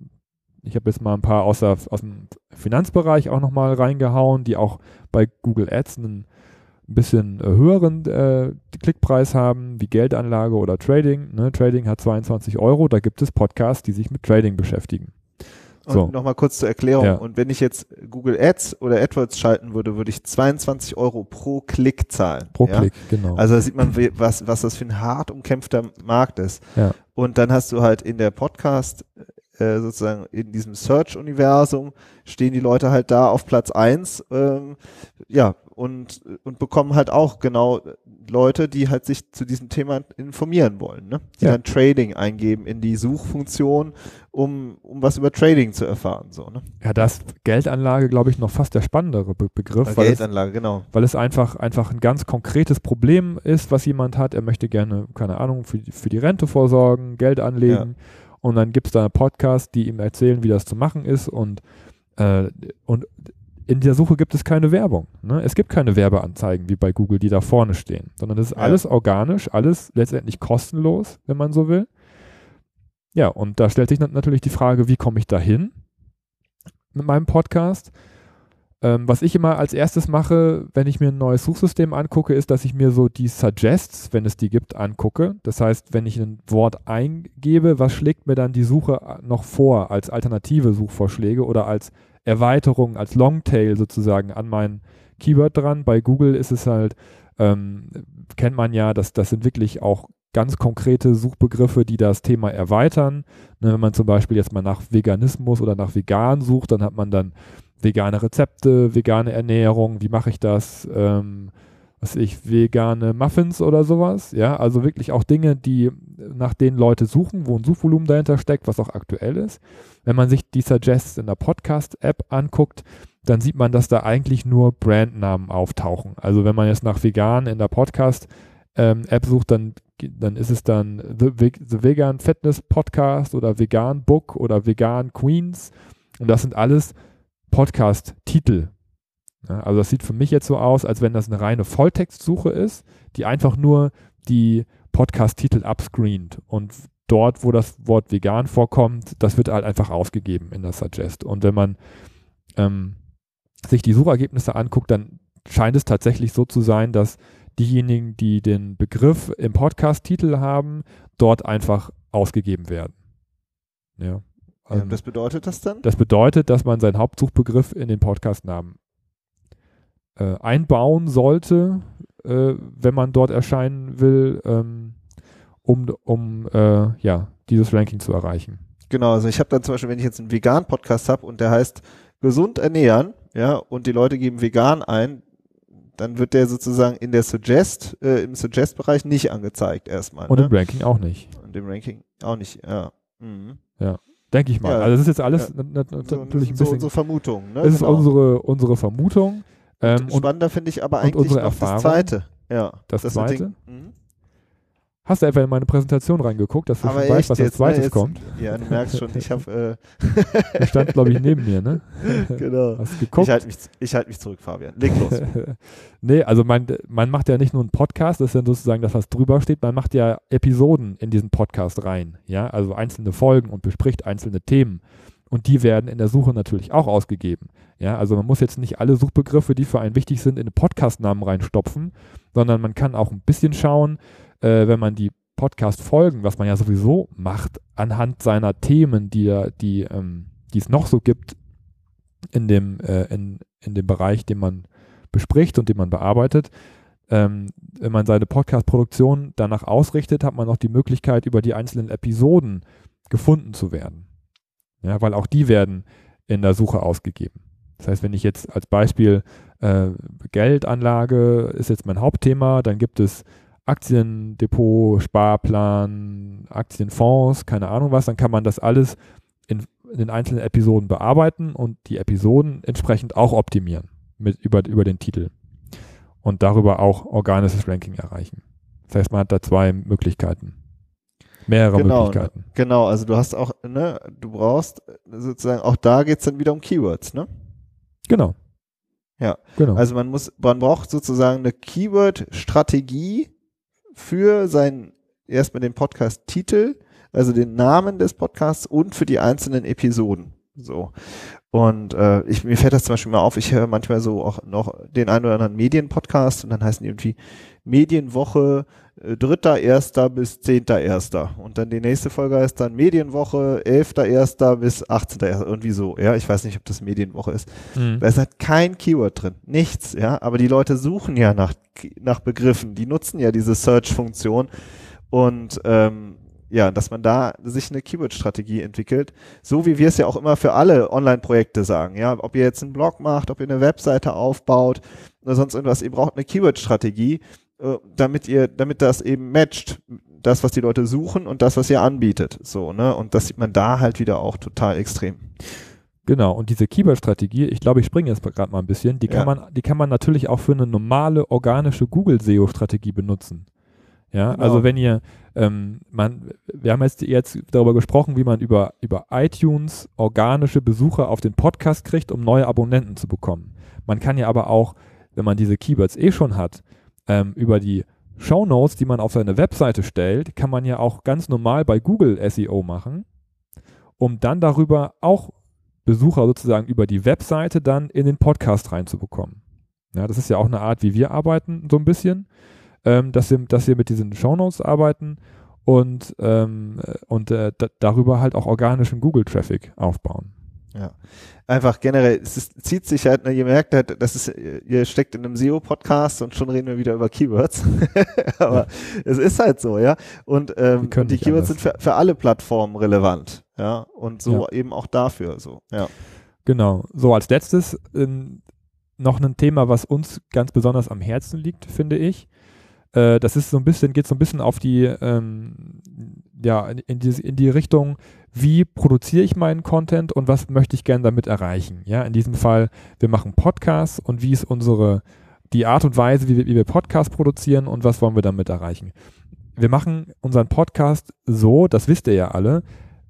ich habe jetzt mal ein paar aus, der, aus dem Finanzbereich auch nochmal reingehauen, die auch bei Google Ads einen ein bisschen äh, höheren äh, Klickpreis haben, wie Geldanlage oder Trading. Ne? Trading hat 22 Euro, da gibt es Podcasts, die sich mit Trading beschäftigen. Und So. nochmal kurz zur Erklärung. Ja. Und wenn ich jetzt Google Ads oder AdWords schalten würde, würde ich 22 Euro pro Klick zahlen. Pro ja? Klick, genau. Also da sieht man, was, was das für ein hart umkämpfter Markt ist. Ja. Und dann hast du halt in der Podcast, äh, sozusagen in diesem Search-Universum, stehen die Leute halt da auf Platz eins, ähm, ja, und, und bekommen halt auch genau Leute, die halt sich zu diesem Thema informieren wollen, ne? Die Ja. dann Trading eingeben in die Suchfunktion, um, um was über Trading zu erfahren, so, ne? ja, da ist Geldanlage, glaube ich, noch fast der spannendere Be Begriff, Äh, weil es, Geldanlage, genau. weil es einfach, einfach ein ganz konkretes Problem ist, was jemand hat. Er möchte gerne, keine Ahnung, für, die- für die Rente vorsorgen, Geld anlegen. Und dann gibt es da einen Podcast, die ihm erzählen, wie das zu machen ist. Und, äh, und in der Suche gibt es keine Werbung. Ne? Es gibt keine Werbeanzeigen wie bei Google, die da vorne stehen, sondern das ist Ja. alles organisch, alles letztendlich kostenlos, wenn man so will. Ja, und da stellt sich nat- natürlich die Frage, wie komme ich da hin mit meinem Podcast? Ähm, was ich immer als erstes mache, wenn ich mir ein neues Suchsystem angucke, ist, dass ich mir so die Suggests, wenn es die gibt, angucke. Das heißt, wenn ich ein Wort eingebe, was schlägt mir dann die Suche äh, noch vor als alternative Suchvorschläge oder als Erweiterung, als Longtail sozusagen an mein Keyword dran. Bei Google ist es halt, ähm, kennt man ja, dass das sind wirklich auch ganz konkrete Suchbegriffe, die das Thema erweitern. Ne, wenn man zum Beispiel jetzt mal nach Veganismus oder nach vegan sucht, dann hat man dann vegane Rezepte, vegane Ernährung, wie mache ich das, ähm, was ich, vegane Muffins oder sowas, ja, also wirklich auch Dinge, die nach denen Leute suchen, wo ein Suchvolumen dahinter steckt, was auch aktuell ist. Wenn man sich die Suggests in der Podcast-App anguckt, dann sieht man, dass da eigentlich nur Brandnamen auftauchen. Also wenn man jetzt nach vegan in der Podcast ähm, sucht, dann, dann ist es dann The, The Vegan Fitness Podcast oder Vegan Book oder Vegan Queens. Und das sind alles Podcast-Titel. Ja, also das sieht für mich jetzt so aus, als wenn das eine reine Volltextsuche ist, die einfach nur die Podcast-Titel upscreent. Und dort, wo das Wort vegan vorkommt, das wird halt einfach ausgegeben in das Suggest. Und wenn man ähm, sich die Suchergebnisse anguckt, dann scheint es tatsächlich so zu sein, dass diejenigen, die den Begriff im Podcast-Titel haben, dort einfach ausgegeben werden. Ja. Also, ja, was bedeutet das dann? Das bedeutet, dass man seinen Hauptsuchbegriff in den Podcast-Namen äh, einbauen sollte, äh, wenn man dort erscheinen will, ähm, um, um äh, ja, dieses Ranking zu erreichen. Genau, also ich habe dann zum Beispiel, wenn ich jetzt einen Vegan-Podcast habe und der heißt gesund ernähren, ja, und die Leute geben vegan ein, dann wird der sozusagen in der Suggest, äh, im Suggest-Bereich nicht angezeigt erstmal. Und ne? im Ranking auch nicht. Und im Ranking auch nicht, ja. Mhm. Ja. Denke ich mal. Ja, also das ist jetzt alles ja. natürlich so, ein bisschen. So, so Vermutungen, ne? Das ist genau. unsere, unsere Vermutung. Ähm, Spannender finde ich aber eigentlich noch Erfahrung, das zweite. Ja. Das, das zweite. Ding, mhm. Hast du einfach in meine Präsentation reingeguckt, dass du Aber schon weißt, was als ne, zweites jetzt, kommt? Ja, du merkst schon, ich habe. Äh du stand, glaube ich, neben mir, ne? genau. Hast geguckt? Ich halte mich, halt mich zurück, Fabian. Leg los. nee, also man, man macht ja nicht nur einen Podcast, das ist ja sozusagen das, was drüber steht, man macht ja Episoden in diesen Podcast rein. Ja, also einzelne Folgen und bespricht einzelne Themen. Und die werden in der Suche natürlich auch ausgegeben. Ja, also man muss jetzt nicht alle Suchbegriffe, die für einen wichtig sind, in Podcast-Namen reinstopfen, sondern man kann auch ein bisschen schauen, äh, wenn man die Podcast-Folgen, was man ja sowieso macht, anhand seiner Themen, die, die, ähm, es noch so gibt in dem, äh, in, in dem Bereich, den man bespricht und den man bearbeitet, ähm, wenn man seine Podcast-Produktion danach ausrichtet, hat man auch die Möglichkeit, über die einzelnen Episoden gefunden zu werden. Ja, weil auch die werden in der Suche ausgegeben. Das heißt, wenn ich jetzt als Beispiel äh, Geldanlage ist jetzt mein Hauptthema, dann gibt es Aktiendepot, Sparplan, Aktienfonds, keine Ahnung was, dann kann man das alles in, in, den einzelnen Episoden bearbeiten und die Episoden entsprechend auch optimieren mit, über, über den Titel und darüber auch organisches Ranking erreichen. Das heißt, man hat da zwei Möglichkeiten. Mehrere genau, Möglichkeiten. Genau, also du hast auch, ne, du brauchst sozusagen, auch da geht es dann wieder um Keywords, ne? Genau. Ja, genau. Also man muss, man braucht sozusagen eine Keyword-Strategie, für seinen, erstmal den Podcast-Titel, also den Namen des Podcasts und für die einzelnen Episoden. So. Und äh, ich, mir fällt das zum Beispiel mal auf, ich höre manchmal so auch noch den einen oder anderen Medienpodcast und dann heißen die irgendwie Medienwoche äh, dritter erster bis zehnter erster und dann die nächste Folge heißt dann Medienwoche elfter erster bis achtzehnter erster irgendwie so. Ja, ich weiß nicht, ob das Medienwoche ist. Mhm. Da ist halt kein Keyword drin, nichts. Ja, aber die Leute suchen ja nach nach Begriffen, die nutzen ja diese Search-Funktion und ähm, ja, dass man da sich eine Keyword-Strategie entwickelt, so wie wir es ja auch immer für alle Online-Projekte sagen, ja, ob ihr jetzt einen Blog macht, ob ihr eine Webseite aufbaut oder sonst irgendwas, ihr braucht eine Keyword-Strategie, äh, damit ihr, damit das eben matcht, das, was die Leute suchen und das, was ihr anbietet, so, ne, und das sieht man da halt wieder auch total extrem. Genau, und diese Keyword-Strategie, ich glaube, ich springe jetzt gerade mal ein bisschen, die kann, ja. man, die kann man natürlich auch für eine normale organische Google-SEO-Strategie benutzen. Ja, genau. also wenn ihr, ähm, man, wir haben jetzt, jetzt darüber gesprochen, wie man über, über iTunes organische Besucher auf den Podcast kriegt, um neue Abonnenten zu bekommen. Man kann ja aber auch, wenn man diese Keywords eh schon hat, ähm, über die Show Notes, die man auf seine Webseite stellt, kann man ja auch ganz normal bei Google SEO machen, um dann darüber auch Besucher sozusagen über die Webseite dann in den Podcast reinzubekommen. Ja, das ist ja auch eine Art, wie wir arbeiten, so ein bisschen ähm, dass, wir, dass wir mit diesen Shownotes arbeiten und, ähm, und äh, darüber halt auch organischen Google-Traffic aufbauen. Ja, einfach generell, es ist, zieht sich halt, ne, ihr merkt halt, das ist, ihr steckt in einem SEO-Podcast und schon reden wir wieder über Keywords. Aber ja. es ist halt so, ja. Und, ähm, die Keywords sind für, für alle Plattformen relevant, ja. Und so ja. eben auch dafür, so, ja. Genau. So, als letztes ähm, noch ein Thema, was uns ganz besonders am Herzen liegt, finde ich. Äh, das ist so ein bisschen, geht so ein bisschen auf die, ähm, ja, in die, in die Richtung, wie produziere ich meinen Content und was möchte ich gerne damit erreichen. Ja, in diesem Fall, wir machen Podcasts und wie ist unsere die Art und Weise, wie wir, wie wir Podcast produzieren und was wollen wir damit erreichen. Wir machen unseren Podcast so, das wisst ihr ja alle,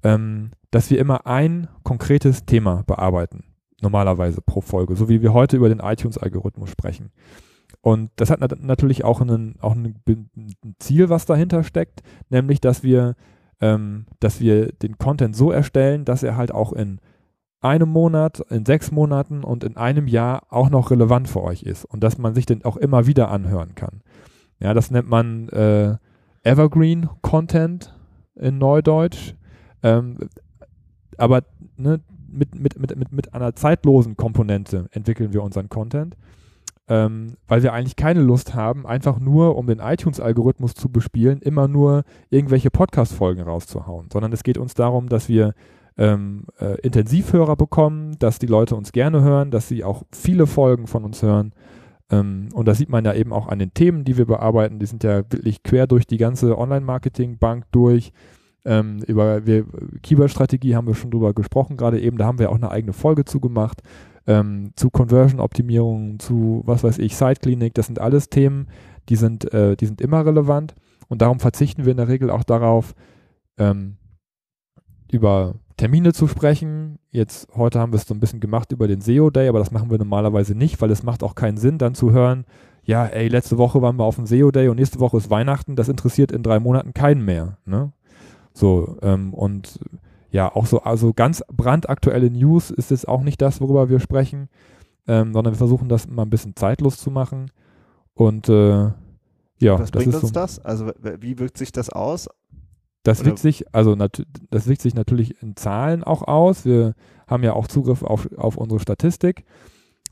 ähm, dass wir immer ein konkretes Thema bearbeiten. Normalerweise pro Folge, so wie wir heute über den iTunes-Algorithmus sprechen. Und das hat nat natürlich auch, einen, auch ein, ein, Ziel, was dahinter steckt, nämlich, dass wir, ähm, dass wir den Content so erstellen, dass er halt auch in einem Monat, in sechs Monaten und in einem Jahr auch noch relevant für euch ist und dass man sich den auch immer wieder anhören kann. Ja, das nennt man äh, Evergreen Content in Neudeutsch. Ähm, aber ne, mit, mit, mit, mit einer zeitlosen Komponente entwickeln wir unseren Content, ähm, weil wir eigentlich keine Lust haben, einfach nur, um den iTunes-Algorithmus zu bespielen, immer nur irgendwelche Podcast-Folgen rauszuhauen, sondern es geht uns darum, dass wir ähm, äh, Intensivhörer bekommen, dass die Leute uns gerne hören, dass sie auch viele Folgen von uns hören. Ähm, und das sieht man ja eben auch an den Themen, die wir bearbeiten. Die sind ja wirklich quer durch die ganze Online-Marketing-Bank durch. Ähm, über Keyword-Strategie haben wir schon drüber gesprochen, gerade eben. Da haben wir auch eine eigene Folge zugemacht. Ähm, zu Conversion-Optimierung, zu was weiß ich, Side-Clinic. Das sind alles Themen, die sind, äh, die sind immer relevant. Und darum verzichten wir in der Regel auch darauf, ähm, über Termine zu sprechen. Jetzt, heute haben wir es so ein bisschen gemacht über den SEO Day, aber das machen wir normalerweise nicht, weil es macht auch keinen Sinn, dann zu hören, ja, ey, letzte Woche waren wir auf dem SEO Day und nächste Woche ist Weihnachten, das interessiert in drei Monaten keinen mehr. Ne? So, ähm, und ja, auch so, also ganz brandaktuelle News ist es auch nicht das, worüber wir sprechen, ähm, sondern wir versuchen das mal ein bisschen zeitlos zu machen. Und äh, ja, was bringt uns so, das? Also wie wirkt sich das aus das wirkt sich, also das wirkt sich natürlich in Zahlen auch aus. Wir haben ja auch Zugriff auf, auf unsere Statistik.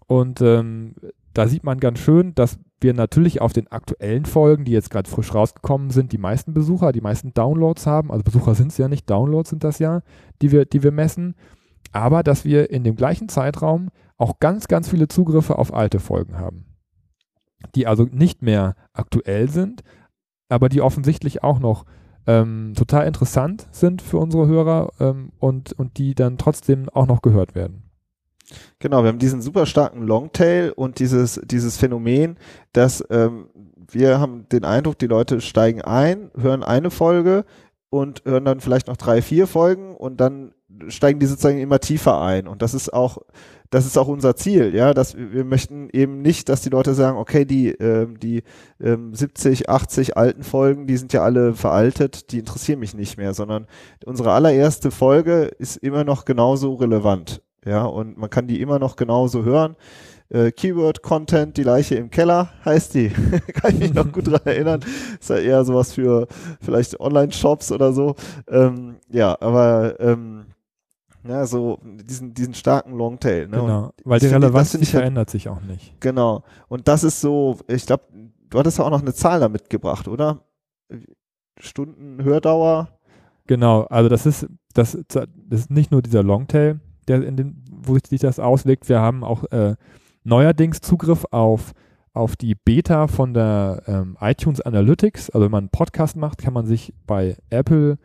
Und ähm, da sieht man ganz schön, dass wir natürlich auf den aktuellen Folgen, die jetzt gerade frisch rausgekommen sind, die meisten Besucher, die meisten Downloads haben. Also Besucher sind es ja nicht, Downloads sind das ja, die wir, die wir messen. Aber dass wir in dem gleichen Zeitraum auch ganz, ganz viele Zugriffe auf alte Folgen haben. Die also nicht mehr aktuell sind, aber die offensichtlich auch noch ähm, total interessant sind für unsere Hörer ähm, und, und die dann trotzdem auch noch gehört werden. Genau, wir haben diesen super starken Longtail und dieses, dieses Phänomen, dass ähm, wir haben den Eindruck, die Leute steigen ein, hören eine Folge und hören dann vielleicht noch drei, vier Folgen und dann steigen die sozusagen immer tiefer ein. Und das ist auch das ist auch unser Ziel, ja, dass wir möchten eben nicht, dass die Leute sagen, okay, die, ähm, die ähm, 70, 80 alten Folgen, die sind ja alle veraltet, die interessieren mich nicht mehr, sondern unsere allererste Folge ist immer noch genauso relevant, ja, und man kann die immer noch genauso hören. Äh, Keyword Content, die Leiche im Keller heißt die. kann ich mich noch gut dran erinnern. Ist ja eher sowas für vielleicht Online-Shops oder so. Ähm, ja, aber ähm, ja, so diesen, diesen starken Longtail. Ne? Genau, weil die Relevanz ich, verändert sich auch nicht. Genau. Und das ist so, ich glaube, du hattest ja auch noch eine Zahl da mitgebracht, oder? Stunden Hördauer. Genau, also das ist, das, das ist nicht nur dieser Longtail, der in den, wo sich das auswirkt. Wir haben auch äh, neuerdings Zugriff auf, auf die Beta von der ähm, iTunes Analytics. Also wenn man einen Podcast macht, kann man sich bei Apple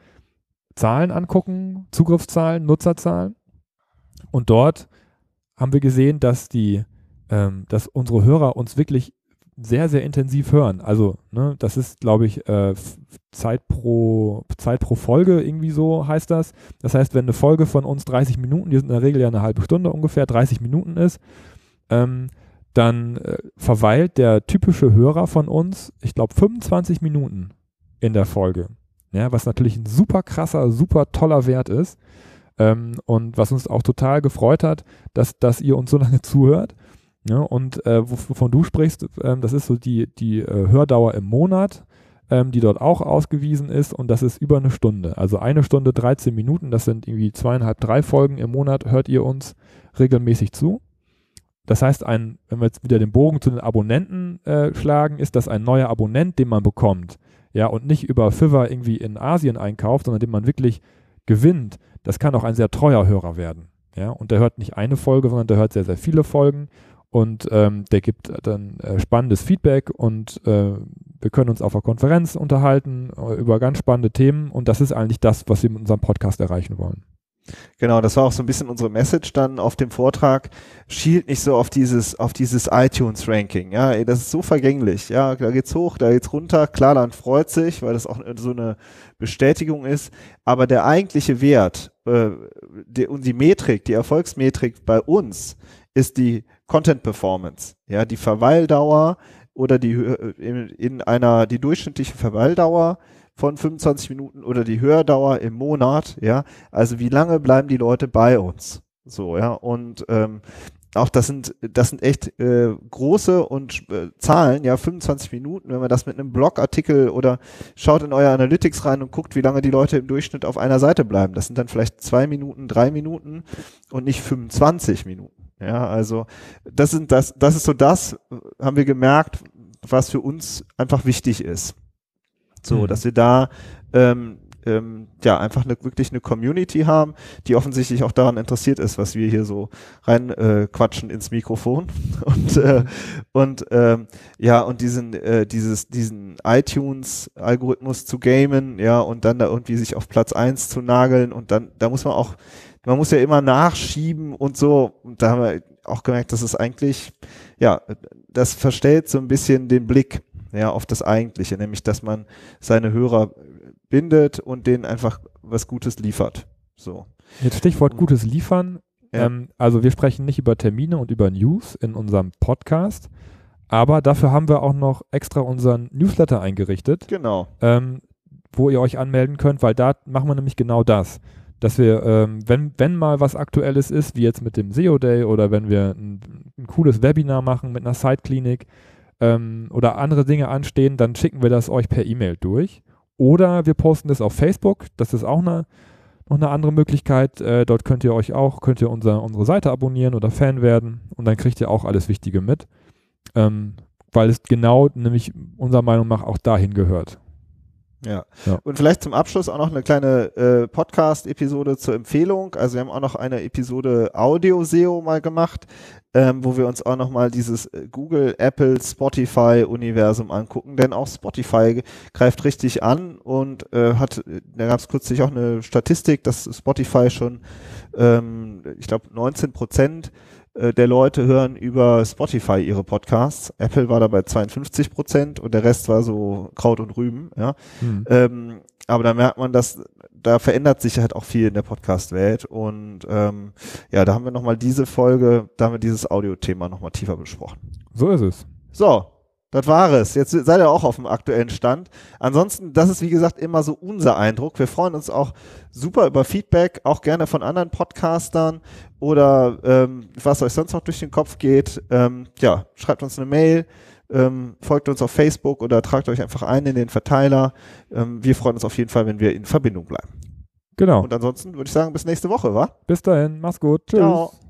Zahlen angucken, Zugriffszahlen, Nutzerzahlen. Und dort haben wir gesehen, dass die, ähm, dass unsere Hörer uns wirklich sehr, sehr intensiv hören. Also, ne, das ist, glaube ich, äh, Zeit pro Zeit pro Folge irgendwie so heißt das. Das heißt, wenn eine Folge von uns 30 Minuten, die sind in der Regel ja eine halbe Stunde ungefähr, 30 Minuten ist, ähm, dann äh, verweilt der typische Hörer von uns, ich glaube, 25 Minuten in der Folge ja, was natürlich ein super krasser, super toller Wert ist ähm, und was uns auch total gefreut hat, dass, dass ihr uns so lange zuhört. Ja, und äh, wovon du sprichst, ähm, das ist so die, die äh, Hördauer im Monat, ähm, die dort auch ausgewiesen ist und das ist über eine Stunde. Also eine Stunde 13 Minuten, das sind irgendwie zweieinhalb, drei Folgen im Monat, hört ihr uns regelmäßig zu. Das heißt, ein, wenn wir jetzt wieder den Bogen zu den Abonnenten äh, schlagen, ist das ein neuer Abonnent, den man bekommt ja, und nicht über Fiverr irgendwie in Asien einkauft, sondern den man wirklich gewinnt, das kann auch ein sehr treuer Hörer werden. Ja, und der hört nicht eine Folge, sondern der hört sehr, sehr viele Folgen und ähm, der gibt dann äh, spannendes Feedback und äh, wir können uns auf der Konferenz unterhalten äh, über ganz spannende Themen und das ist eigentlich das, was wir mit unserem Podcast erreichen wollen. Genau, das war auch so ein bisschen unsere Message dann auf dem Vortrag. Schielt nicht so auf dieses, auf dieses iTunes-Ranking. Ja, ey, das ist so vergänglich. Ja, da geht's hoch, da geht's runter. Klar, dann freut sich, weil das auch so eine Bestätigung ist. Aber der eigentliche Wert äh, die, und die Metrik, die Erfolgsmetrik bei uns ist die Content Performance. Ja, die Verweildauer oder die äh, in, in einer die durchschnittliche Verweildauer von 25 Minuten oder die Hördauer im Monat, ja, also wie lange bleiben die Leute bei uns? So, ja, und ähm, auch das sind, das sind echt äh, große und äh, Zahlen, ja, 25 Minuten, wenn man das mit einem Blogartikel oder schaut in euer Analytics rein und guckt, wie lange die Leute im Durchschnitt auf einer Seite bleiben. Das sind dann vielleicht zwei Minuten, drei Minuten und nicht 25 Minuten. Ja, also das sind das, das ist so das, haben wir gemerkt, was für uns einfach wichtig ist. So, mhm. dass wir da ähm, ähm, ja einfach eine, wirklich eine Community haben, die offensichtlich auch daran interessiert ist, was wir hier so rein äh, quatschen ins Mikrofon und äh, und ähm, ja und diesen äh, dieses diesen iTunes Algorithmus zu gamen, ja und dann da irgendwie sich auf Platz eins zu nageln und dann da muss man auch man muss ja immer nachschieben und so und da haben wir auch gemerkt, dass es eigentlich ja das verstellt so ein bisschen den Blick ja, auf das Eigentliche, nämlich dass man seine Hörer bindet und denen einfach was Gutes liefert. So. Jetzt Stichwort Gutes liefern. Ja. Ähm, also wir sprechen nicht über Termine und über News in unserem Podcast, aber dafür haben wir auch noch extra unseren Newsletter eingerichtet. Genau. Ähm, wo ihr euch anmelden könnt, weil da machen wir nämlich genau das. Dass wir, ähm, wenn, wenn mal was Aktuelles ist, wie jetzt mit dem SEO Day oder wenn wir ein, ein cooles Webinar machen mit einer Site-Klinik, ähm, oder andere Dinge anstehen, dann schicken wir das euch per E-Mail durch. Oder wir posten das auf Facebook. Das ist auch eine, noch eine andere Möglichkeit. Äh, dort könnt ihr euch auch, könnt ihr unser, unsere Seite abonnieren oder Fan werden und dann kriegt ihr auch alles Wichtige mit. Ähm, weil es genau nämlich unserer Meinung nach auch dahin gehört. Ja. ja. Und vielleicht zum Abschluss auch noch eine kleine äh, Podcast-Episode zur Empfehlung. Also wir haben auch noch eine Episode Audio-SEO mal gemacht, ähm, wo wir uns auch noch mal dieses äh, Google, Apple, Spotify-Universum angucken. Denn auch Spotify greift richtig an und äh, hat, da gab es kürzlich auch eine Statistik, dass Spotify schon, ähm, ich glaube, 19 Prozent äh, der Leute hören über Spotify ihre Podcasts. Apple war dabei 52 Prozent und der Rest war so Kraut und Rüben. Ja. Mhm. Ähm, aber da merkt man, dass da verändert sich halt auch viel in der Podcast-Welt und ähm, ja, da haben wir nochmal diese Folge, da haben wir dieses Audio-Thema nochmal tiefer besprochen. So ist es. So, das war es. Jetzt seid ihr auch auf dem aktuellen Stand. Ansonsten, das ist wie gesagt immer so unser Eindruck. Wir freuen uns auch super über Feedback, auch gerne von anderen Podcastern oder ähm, was euch sonst noch durch den Kopf geht. Ähm, ja, schreibt uns eine Mail, ähm, folgt uns auf Facebook oder tragt euch einfach ein in den Verteiler. Ähm, wir freuen uns auf jeden Fall, wenn wir in Verbindung bleiben. Genau. Und ansonsten würde ich sagen, bis nächste Woche, wa? Bis dahin, mach's gut. Tschüss. Ciao.